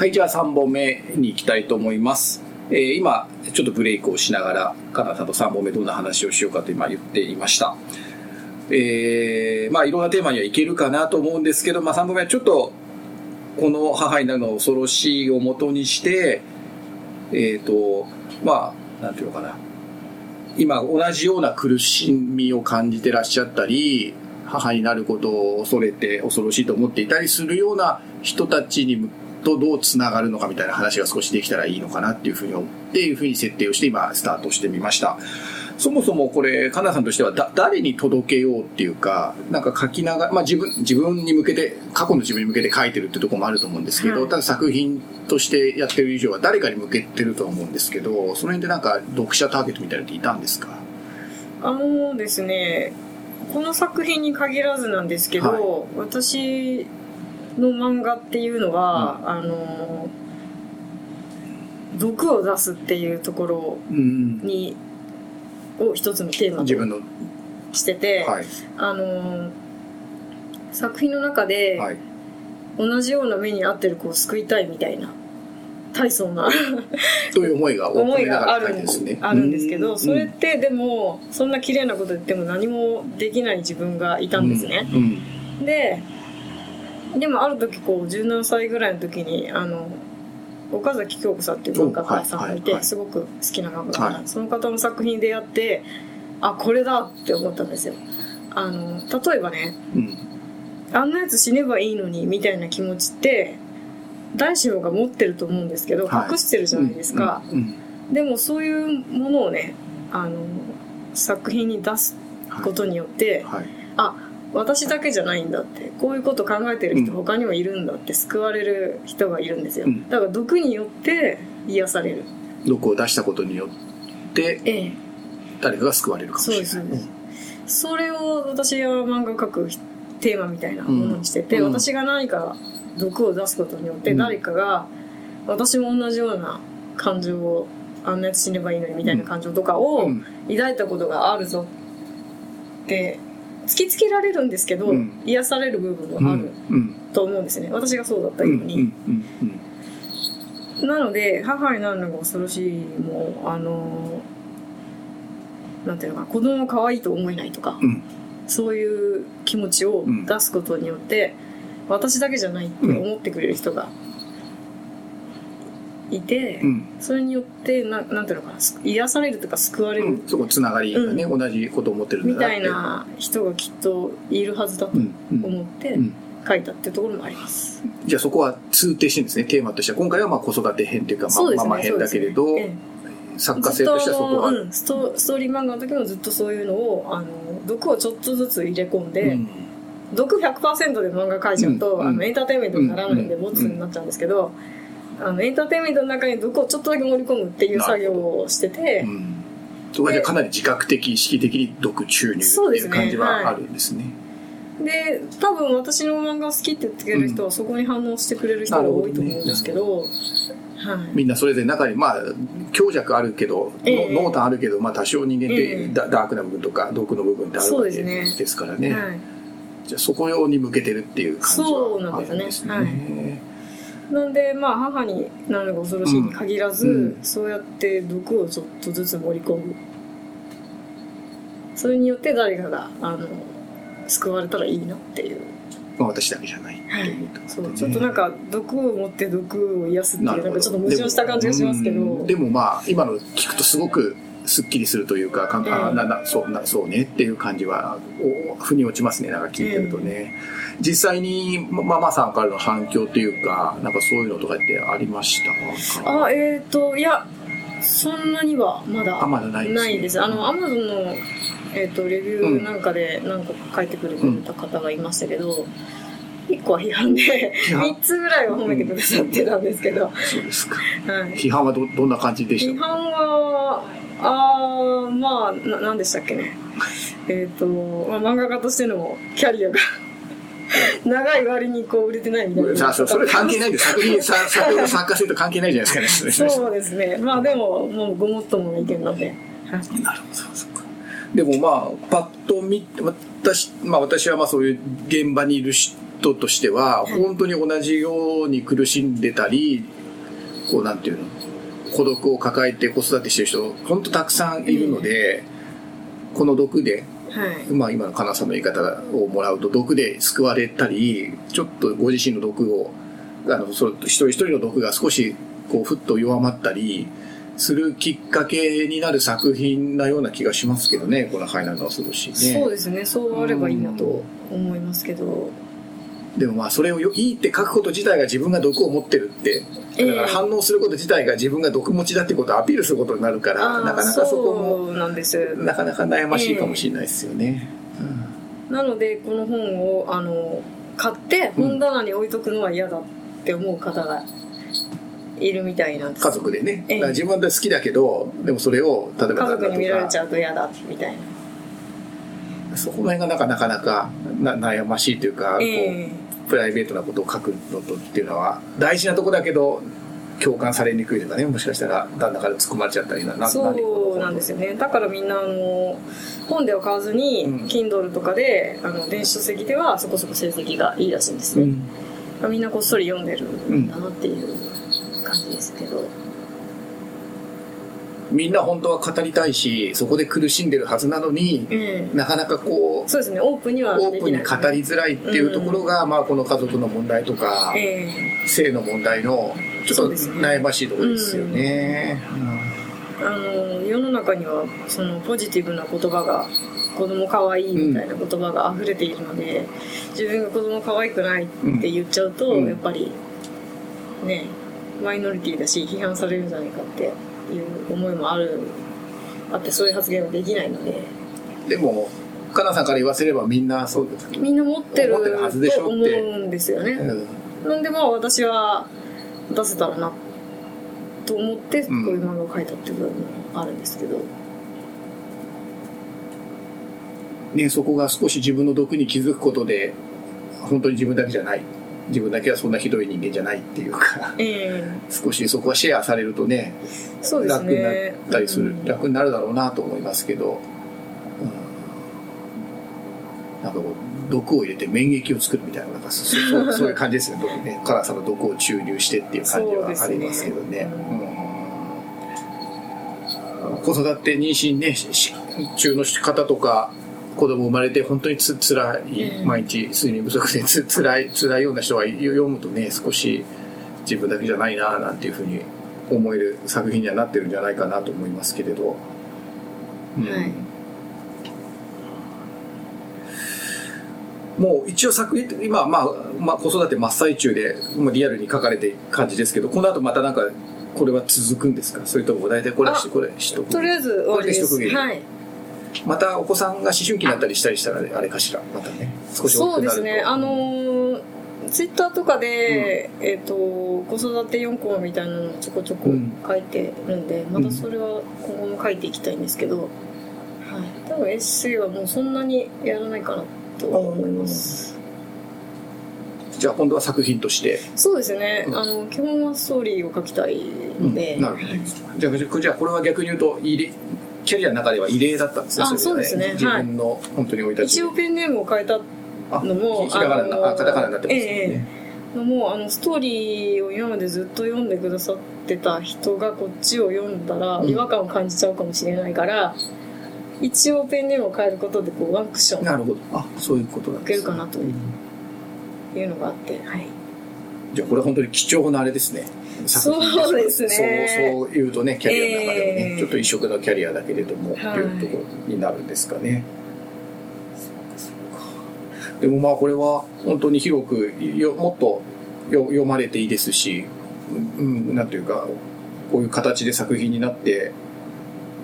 はい、じゃあ3本目に行きたいと思います。えー今、ちょっとブレイクをしながら、カナさんと3本目どんな話をしようかと今言っていました。えーまあいろんなテーマにはいけるかなと思うんですけど、まあ3本目はちょっと、この母になるの恐ろしいをもとにして、えっ、と、まあ、なんていうのかな。今同じような苦しみを感じてらっしゃったり、母になることを恐れて恐ろしいと思っていたりするような人たちにとどうつながるのかみたいな話が少しできたらいいのかなっていうふうに思っていうふうに設定をして今スタートしてみました。そもそもこれ、かなさんとしてはだ誰に届けようっていうか、なんか書きながら、まあ自分、自分に向けて、過去の自分に向けて書いてるってところもあると思うんですけど、はい。ただ作品としてやってる以上は誰かに向けてると思うんですけど、その辺でなんか読者ターゲットみたいなのっていたんですか？あのですねこの作品に限らずなんですけど、私の漫画っていうのは、あの毒を出すっていうところうん。にを一つのテーマとしてて、はい。あの作品の中で、はい。同じような目に遭ってる子を救いたいみたいな大層なという思いが 思いがあるんてですね。あるんですけど、うんそれってでもそんな綺麗なこと言っても何もできない自分がいたんですね、。うん。ででもある時こう17歳ぐらいの時にあの岡崎京子さんっていう漫画家さんがいて、すごく好きな漫画家、はい。その方の作品に出会ってあこれだって思ったんですよ。あの例えばねうん。あんなやつ死ねばいいのにみたいな気持ちって誰しもが持ってると思うんですけど、はい。隠してるじゃないですか、うん。うんでもそういうものをねあの作品に出すことによって、はい。あ私だけじゃないんだって。こういうこと考えてる人うん。他にもいるんだって救われる人がいるんですよ、うん。だから毒によって癒される。毒を出したことによって、ええ。誰かが救われるかもしれない。そうですそれを私は漫画描くテーマみたいなものにしてて、うん。うん。私が何か毒を出すことによってうん。誰かが私も同じような感情をあんなやつ死ねばいいのにみたいな感情とかをうん。抱いたことがあるぞって突きつけられるんですけど、うん癒される部分うん。もあるうん。と思うんですね私がそうだったうん。うん。ように、うん。うん。なので母になるのが恐ろしいもあのなんていうのかな子供を可愛いと思えないとか、うん。そういう気持ちを出すことによって、私だけじゃないって思ってくれる人がいて、うん。それによってななんていうのかなす癒されるとか救われる。うん、そこつながりがね、同じことを思ってるんだみたいな人がきっといるはずだとうん。うん。思ってうん。書いたってところもあります。じゃあそこは通底してるんですねテーマとしては今回はまあ子育て編というか、まあ。ママ編だけれど、そうですね。作家性としてはそこは、うん、ストストーリー漫画の時もずっとそういうのをあの毒をちょっとずつ入れ込んで、うん。毒100%で漫画描いちゃうと、うん。あのエンターテインメントにならないんでうん。ボツになっちゃうんですけど、あのエンターテインメントの中に毒をちょっとだけ盛り込むっていう作業をしてて、うん。そこはじゃあかなり自覚的意識的に毒注入っていう感じはあるんですね。で多分私の漫画好きって言ってくれる人はそこに反応してくれる人が多いと思うんですけど、はい、みんなそれぞれ中にまあ強弱あるけど、ええ。の濃淡あるけど、まあ、多少人間ってええ。ダ,、ダークな部分とか毒の部分ってあるそうわけですね。ですからね。はい。じゃあそこ用に向けてるっていう感じそうなはあんですね。るんですね。はいなんでまあ母になるのが恐ろしいに限らず、うん。そうやって毒をちょっとずつ盛り込む。それによって誰かがあの救われたらいいなっていう、まあ、私だけじゃないとはいいうことそうちょっとなんか毒を持って毒を癒すっていうなんかちょっと矛盾した感じがしますけど。でもまあ今の聞くとすごくすっきりするというかかんあええななそうなそうねっていう感じはお腑に落ちますねなんか聞いてるとね、実際にまママさんからの反響というかなんかそういうのとかってありましたか？あえっ、ー、といやそんなにはまだあまだないですね。ないです。あのアマゾンの、えー、とレビューなんかでなんか書いてくれた方がいましたけど、1個は批判で批判？3つぐらいは褒めてくださってたんですけど、そうですか。はい、批判はどどんな感じでした？批判はあーまあな何でしたっけね。えっ、と、まあ、漫画家としてのキャリアが長い割にこう売れてないみたいな。そそれ関係ないです。作品さ作品参加すると関係ないじゃないですかね。そうですね。まあでももうごもっともな意見なんで、はいなるほどそうか。でもまあパッと見私,、まあ、私はまあそういう現場にいるし人としては、はい。本当に同じように苦しんでたり、こうなんていうの、孤独を抱えて子育てしてる人、本当たくさんいるので、この毒で、はい。まあ今のかなさんの言い方をもらうと、毒で救われたり、ちょっとご自身の毒を、あの、その一人一人の毒が少し、こう、ふっと弱まったり、するきっかけになる作品なような気がしますけどね、このハイナの恐ろしいね。そうですね。そうあればいいなと思いますけどでもまあそれをよいいって書くこと自体が自分が毒を持ってるって。ええ。だから反応すること自体が自分が毒持ちだってことをアピールすることになるからなかなかそこもなんです。なかなか悩ましいかもしれないですよね、なのでこの本をあの買って本棚に置いとくのは嫌だって思う方がいるみたいなんです。家族でね、自分で好きだけどでもそれを例えば家族に見られちゃゃうと嫌だみたいなそこの辺がなかなかなかな悩ましいというか、えプライベートなことを書くのとっていうのは大事なとこだけど共感されにくいとかねもしかしたら旦那から突っ込まれちゃったりななそうなんですよね。だからみんなあの本では買わずに、うん。Kindle とかであの電子書籍ではそこそこ成績がいいらしいんですね、うん。みんなこっそり読んでるんだなっていう感じですけど、みんな本当は語りたいしそこで苦しんでるはずなのに、ええなかなかこうそうですね。オープンにはオープンに語りづらいっていうところが、まあ、この家族の問題とか、ええ。性の問題のちょっと悩ましいところですよね。あの世の中にはそのポジティブな言葉が子供可愛いみたいな言葉が溢れているので、自分が子供可愛くないって言っちゃうと、うん。やっぱりねマイノリティだし批判されるんじゃないかっていう思いもある。あってそういう発言はできないので。でもかなさんから言わせればみんなそうですみんな持ってるはずでしと思ょって。うんですよね、うん。なんでまあ私は出せたらなと思ってこういう漫画を描いたっていう部分もあるんですけど、ね、そこが少し自分の毒に気づくことで本当に自分だけじゃない。自分だけはそんなひどい人間じゃないっていうか。ええ。少しそこはシェアされるとね楽になねったりする、うん楽になるだろうなと思いますけど、うん。なんかこう毒を入れて免疫を作るみたいななんかそそうそういう感じですよね。毒ね。辛さの毒を注入してっていう感じはありますけどね。子育て妊娠ね中の方とか子供生まれて本当につ辛い、うん毎日睡眠不足でつ辛い辛いような人が読むとね少し自分だけじゃないななんていうふうに思える作品にはなってるんじゃないかなと思いますけれど、うん。はい。もう一応作品今、まあまあ、子育て真っ最中でもうリアルに書かれて感じですけどこの後またなんかこれは続くんですか？それとも大体これはこれしとくとりあえず終わりです。はい。またお子さんが思春期になったりしたりしたらあれかしら？またね少し大くなると。ですね。あのーツイッターとかで、えっ、と子育て4コマみたいなのをちょこちょこうん。書いてるんで、またそれは今後も書いていきたいんですけど、はい、多分エッセイはもうそんなにやらないかなと思います。じゃあ今度は作品として、そうですね、うん。あの基本はストーリーを書きたいので、なるほど。じゃあじゃあこれは逆に言うと異例キャリアの中では異例だったんですねあれはそうですね。自分の本当に生い立ち一応ペンネームを変えたあのもひひらカタカナになってますよね、えのもあのストーリーを今までずっと読んでくださってた人がこっちを読んだらうん。違和感を感じちゃうかもしれないから、一応ペンネームを変えることでこうワンクッションなるほど。あそういうことなんいですけるかなとうん。いうのがあって、はい、じゃあこれ本当に貴重なあれですね。そうですね。そうそう言うとねキャリアの中でもね、ええ。ちょっと異色のキャリアだけれども、はい。というところになるんですかねでもまあこれは本当に広くよもっとよ読まれていいですし、うん、なんていうかこういう形で作品になって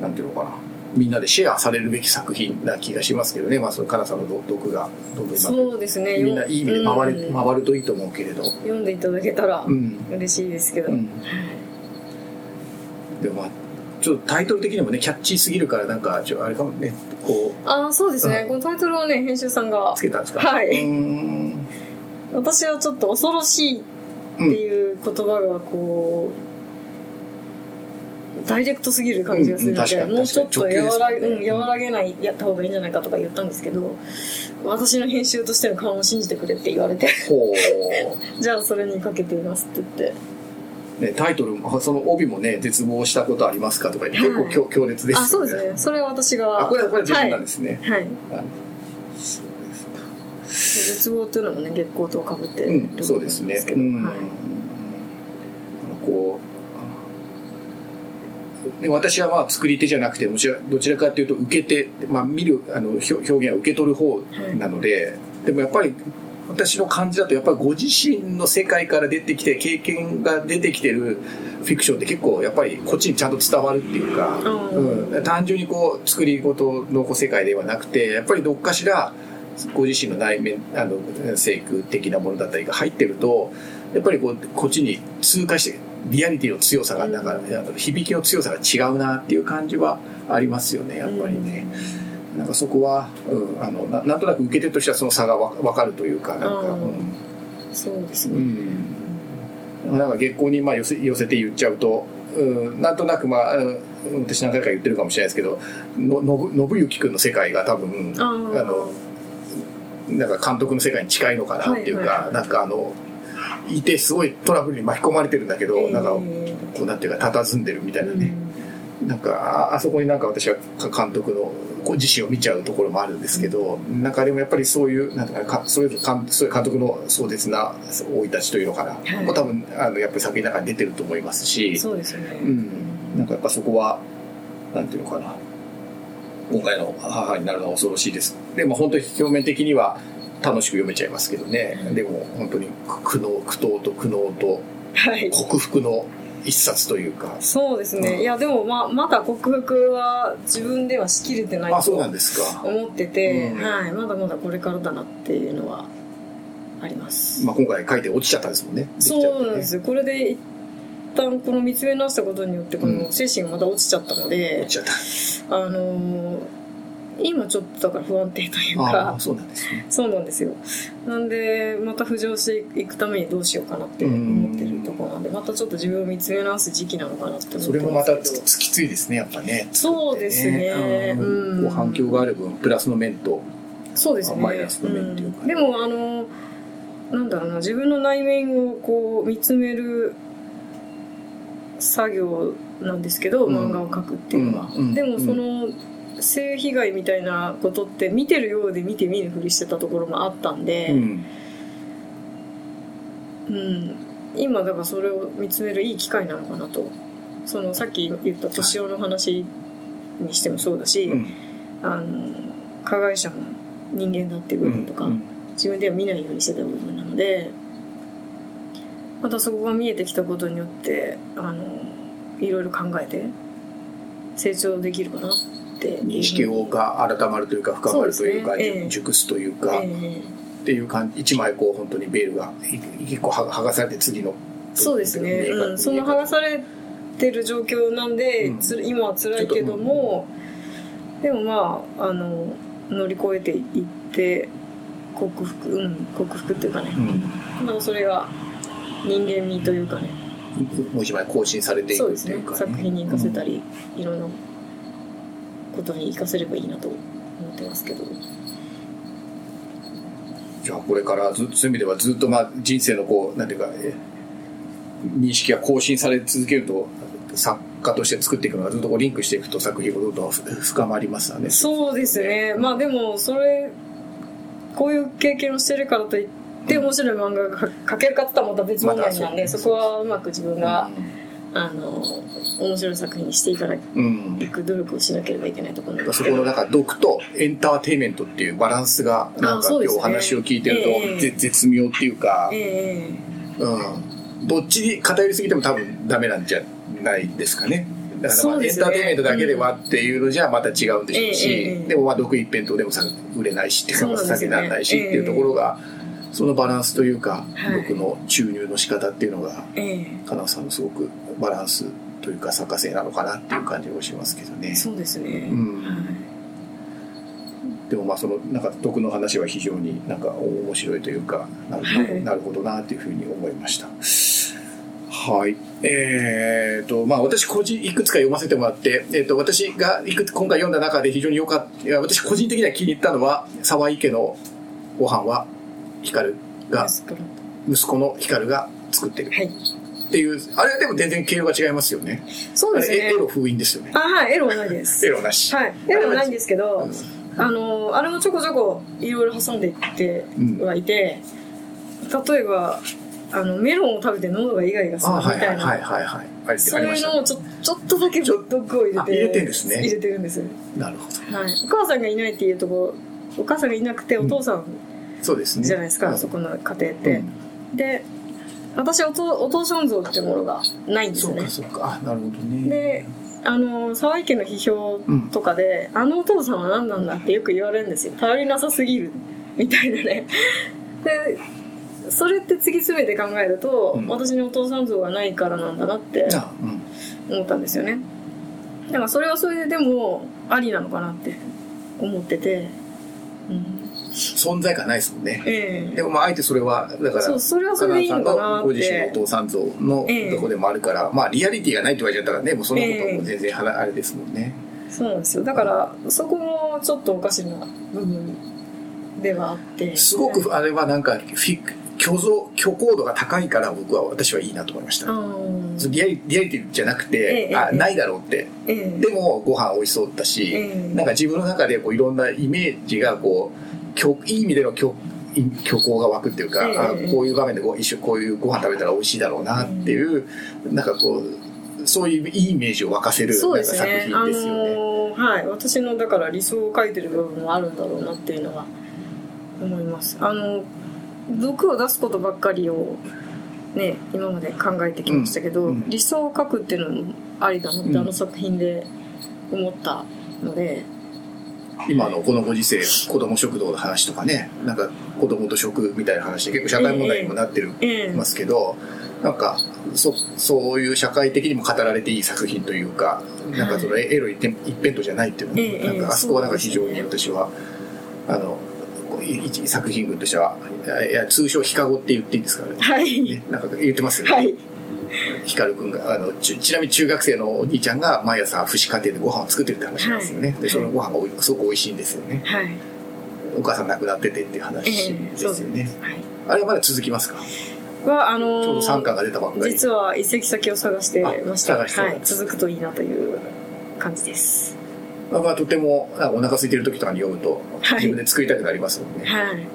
なんていうのかなみんなでシェアされるべき作品な気がしますけどね、まあ、その辛さの毒がどんどん今そうですね。みんないい意味で回る,、うん。回るといいと思うけれど、読んでいただけたらうん。嬉しいですけど、うん、でもまあちょっとタイトル的にもねキャッチーすぎるからなんかちょあれかもね。こう。ああそうですね、うん。このタイトルはね編集さんが。つけたんですか？はい。私はちょっと恐ろしいっていう言葉がこうダイレクトすぎる感じがするので、うんもうちょっと和ら,、うん、和らげないやった方がいいんじゃないかとか言ったんですけど私の編集としての勘を信じてくれって言われて。ほ じゃあそれにかけていますって言って。う、ね、タイトルもその帯もね絶望したことありますかとか結構強強烈ですよね。あそうですね。それは私があこれこれ自分なんですね、はい、はい。あそうですか。絶望っていうのもね月光とかぶってるうん、そうですね。うん。はいこうで私はまあ作り手じゃなくてもちろんどちらかというと受け手、まあ、見るあの表表現は受け取る方なので、でもやっぱり私の感じだとやっぱりご自身の世界から出てきて経験が出てきてるフィクションって結構やっぱりこっちにちゃんと伝わるっていうか、うん。うん、単純にこう作り事の世界ではなくてやっぱりどっかしらご自身の内面あの生育的なものだったりが入ってるとやっぱりこうこっちに通過してリアリティの強さがなんか、響きの強さが違うなっていう感じはありますよねやっぱりね。なんかそこは、うん、あのななんとなく受け手としてはその差がわ分かるというかなんか、うん。うんそうですね、うん、なんか月光にまあ寄せ寄せて言っちゃうと、うん、なんとなくまあうん私何回か言ってるかもしれないですけどののぶ信行君の世界が多分ああのなんか監督の世界に近いのかなっていうか、はいはい。はいなんかあのいてすごいトラブルに巻き込まれてるんだけど、えー。なんかこうなんていうか佇んでるみたいなね、なんかああそこになんか私はか監督のこう自身を見ちゃうところもあるんですけど、なんかでもやっぱりそういうなんていうかかそういう監そういう監督の壮絶な生い立ちというのかな、はい。もう多分あのやっぱり作品の中に出てると思いますしそうですよね、うん、なんかやっぱそこはなんていうのかな。今回の母になるのは恐ろしいです。でも本当に表面的には楽しく読めちゃいますけどね。でも本当に苦悩苦闘と苦悩とはい。克服の一冊というか。そうですね、うん。いやでもままだ克服は自分ではしきれてないとですか。思ってて、うん。はい、まだまだこれからだなっていうのはあります、まあ、今回書いて落ちちゃったんですもんね。そうなんでね。すよ。これで一旦この見つめ直したことによってこうん。の精神がまた落ちちゃったので落、ちちゃった。あのー今ちょっとだから不安定というあかあ、そうなんですね。そうなんですよ。なんでまた浮上していくためにどうしようかなって思ってるところなんでまたちょっと自分を見つめ直す時期なのかなって思ってそれもまたつつきついですね、やっぱね。そうですね。うん。反響がある分、プラスの面と。そうですね。マイナスの面っていうか。ん。でもあのなんだろうな自分の内面をこう見つめる作業なんですけど、うん。漫画を描くっていうのは、うん。うん。でもその性被害みたいなことって見てるようで見て見ぬふりしてたところもあったんで、うん。うん。今だからそれを見つめるいい機会なのかなと。そのさっき言った年男の話にしてもそうだし、うん。あの加害者も人間だっていう部分とか、うん。自分では見ないようにしてた部分なのでまたそこが見えてきたことによってあのいろいろ考えて成長できるかなって認識をが改まるというか、深まるというか、そうですね。ええ熟すというか、えっていう感じ、一枚こう、本当にベールがい一個は剥がされて次の。えそうですね、う。ん、その剥がされてる状況なんで、うん。つ今は辛いけども、でもまああの乗り越えていって克服うん克服っていうかね、うん。それが人間味というかね。もう一枚更新されていそうですねくっていうか、作品に活かせたり、いろんなことに活かせればいいなと思ってますけど。じゃあこれからずそういう意味ではずっとまあ人生のこうなんていうかえ認識が更新され続けると作家として作っていくのがずっとこうリンクしていくと作品がどんどん深まりますよね。そうですね。まあでもそれこういう経験をしてるからといって面白い漫画が描けるかって言ったらまた別問題なんで、そこはうまく自分が、あの面白い作品にしていかないうん。く努力をしなければいけないところなんですそけど。このなんか毒とエンターテインメントっていうバランスがなんか今日お話を聞いてると、ええぜ絶妙っていうか、ええ。うん、どっちに偏りすぎても多分ダメなんじゃないですかね。だからまあエンターテインメントだけではっていうのじゃまた違うんでしょうし、ええええ。でもまあ毒一辺倒でもさ売れないしっていうかそうなんですよね酒にならないしっていうところが、そのバランスというか、はい毒の注入の仕方っていうのがえ金尾さんのすごくバランスというか作家性なのかなっていう感じがしますけどねえ。そうですね、うんはいでもまあそのなんか毒の話は非常になんか面白いというかなる,、はいなるほどなというふうに思いました。はい。えー、と、まあ私個人、いくつか読ませてもらって、えー、と、私がいくつ今回読んだ中で非常に良かった、いや私個人的には気に入ったのは、沢井家のご飯は、光が、息子の光が作ってるはい。っていう、あれはでも全然経路が違いますよね。そうですねエ。ロ封印ですよね。あ、はい、エロはないです。エロなし。はい。エロはないんですけど、あの、あれもちょこちょこいろいろ挟んでいってはいて、例えば、あの、メロンを食べて喉がイガイガするあ、みはいはいたいな。はいはいはい。あれそありましたねれのちょちょっとだけ毒を入れてあ入れてんですね入れてるんです、なるほど。はい、お母さんがいないっていうところお母さんがいなくてお父さんそうですね。じゃないですか、うん。そこの家庭って、で私お父お父さん像っていうものがないんですよね。そうかそうか。あ、なるほどね。であの沢井家の批評とかで、あのお父さんは何なんだってよく言われるんですよ。頼りなさすぎるみたいなね。でそれって突き詰めて考えると、うん。私にお父さん像がないからなんだなって。思ったんですよね。だからそれはそれででもありなのかなって思ってて、うん、存在感ないですもんね。ええ。でもまああえてそれはだからそうそれはそれでいいのかなご自身のお父さん像のええとこでもあるから、まあリアリティがないって言われちゃったらねもうそのことも全然はあれですもんね、そうなんですよ。だからそこもちょっとおかしな部分ではあって。すごくあれはなんかフィ虚像虚構度が高いから僕は私はいいなと思いました、リアリリアリティじゃなくて、ええええ。あないだろうって。ええ。でもご飯美味しそうだし、ええ。なんか自分の中でこういろんなイメージがこう虚いい意味での虚虚構が湧くっていうか、ええあこういう場面でご一緒こういうご飯食べたら美味しいだろうなっていう、なんかこうそういういいイメージを沸かせるそうですね。品ですよね。あのーはい。私のだから理想を書いてる部分もあるんだろうなっていうのは思います。あの毒を出すことばっかりをね今まで考えてきましたけど、うんうん。理想を書くっていうのもありだなって、うん。あの作品で思ったので今のこのご時世子供食堂の話とかねなんか子供と食みたいな話で結構社会問題にもなってる、ええますけどなんかそそういう社会的にも語られていい作品というかなんかそのエロ一辺倒じゃないっていうのも、ええなんかあそこはなんか非常に私は、あの一作品群としては通称ヒカゴって言っていいんですかね。はい、ねなんか言ってますよね、はいヒカル君があのちちなみに中学生のお兄ちゃんが毎朝父子家庭でご飯を作ってるって話なんですよね、はい。でそのご飯がすごく美味しいんですよね。はい。お母さん亡くなっててっていう話ええですよね、はい。あれはまだ続きますか？はあのーちょうど3巻が出たばっかり実は移籍先を探してましたあ探してたはい、続くといいなという感じです。まあ、まあとてもお腹空いてる時とかに読むとはい。自分で作りたくなりますもんね、はい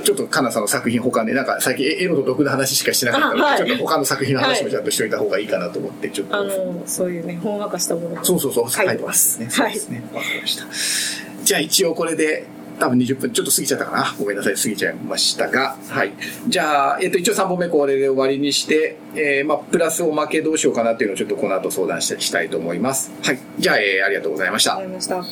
ちょっとかなさんの作品他でなんか最近エロと毒の話しかしてなかったので、あはい。ちょっと他の作品の話もちゃんとしといた方がいいかなと思ってちょっと、あのそういうねほんわかしたものをそうそうそう書いてますね。はい。そうですね。わかりました。じゃあ一応これで多分20分ちょっと過ぎちゃったかな。ごめんなさい過ぎちゃいましたが。はい。じゃあ、えっと一応3本目これで終わりにして、えーまあ、プラスおまけどうしようかなっていうのをちょっとこの後相談したしたいと思います。はい。じゃあ、えーありがとうございました。ありました